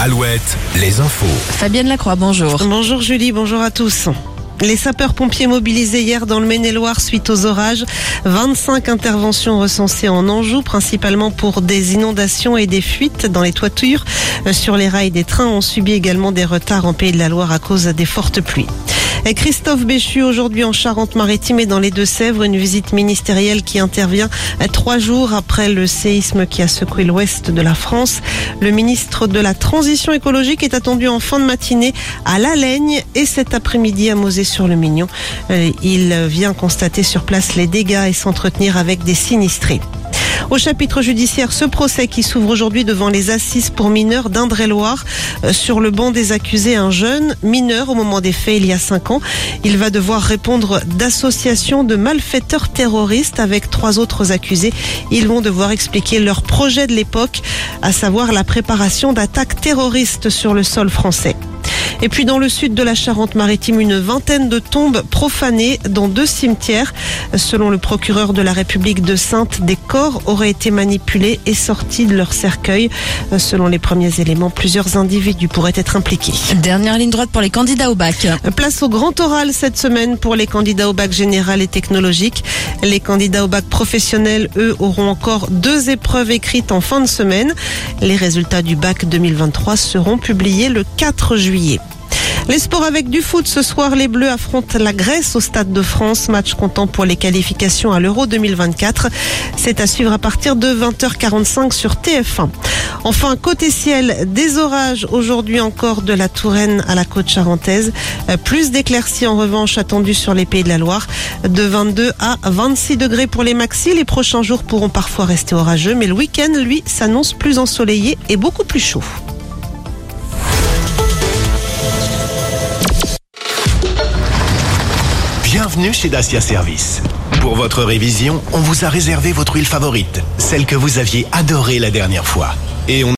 Alouette, les infos. Fabienne Lacroix, bonjour. Bonjour Julie, bonjour à tous. Les sapeurs-pompiers mobilisés hier dans le Maine-et-Loire suite aux orages. 25 interventions recensées en Anjou, principalement pour des inondations et des fuites dans les toitures. Euh, Sur les rails des trains ont subi également des retards en Pays de la Loire à cause des fortes pluies. Christophe Béchu aujourd'hui en Charente-Maritime et dans les Deux-Sèvres, une visite ministérielle qui intervient trois jours après le séisme qui a secoué l'ouest de la France. Le ministre de la Transition écologique est attendu en fin de matinée à La Laigne et cet après-midi à Mosée-sur-le-Mignon. Euh, Il vient constater sur place les dégâts et s'entretenir avec des sinistrés. Au chapitre judiciaire, ce procès qui s'ouvre aujourd'hui devant les assises pour mineurs d'Indre-et-Loire. Euh, Sur le banc des accusés, un jeune mineur au moment des faits il y a cinq ans. Il va devoir répondre d'association de malfaiteurs terroristes avec trois autres accusés. Ils vont devoir expliquer leur projet de l'époque, à savoir la préparation d'attaques terroristes sur le sol français. Et puis dans le sud de la Charente-Maritime, une vingtaine de tombes profanées dans deux cimetières. Selon le procureur de la République de Sainte, des corps auraient été manipulés et sortis de leur cercueil. Selon les premiers éléments, plusieurs individus pourraient être impliqués. Dernière ligne droite pour les candidats au bac. Place au grand oral cette semaine pour les candidats au bac général et technologique. Les candidats au bac professionnel, eux, auront encore deux épreuves écrites en fin de semaine. Les résultats du bac 2023 seront publiés le 4 juillet. Les sports avec du foot. Ce soir, les Bleus affrontent la Grèce au Stade de France. Match comptant pour les qualifications à l'Euro 2024. C'est à suivre à partir de 20h45 sur TF1. Enfin, côté ciel, des orages aujourd'hui encore de la Touraine à la côte charentaise. Euh, Plus d'éclaircies en revanche attendues sur les pays de la Loire. De 22 à 26 degrés pour les maxis. Les prochains jours pourront parfois rester orageux, mais le week-end, lui, s'annonce plus ensoleillé et beaucoup plus chaud. Bienvenue chez Dacia Service. Pour votre révision, on vous a réservé votre huile favorite, celle que vous aviez adorée la dernière fois. Et on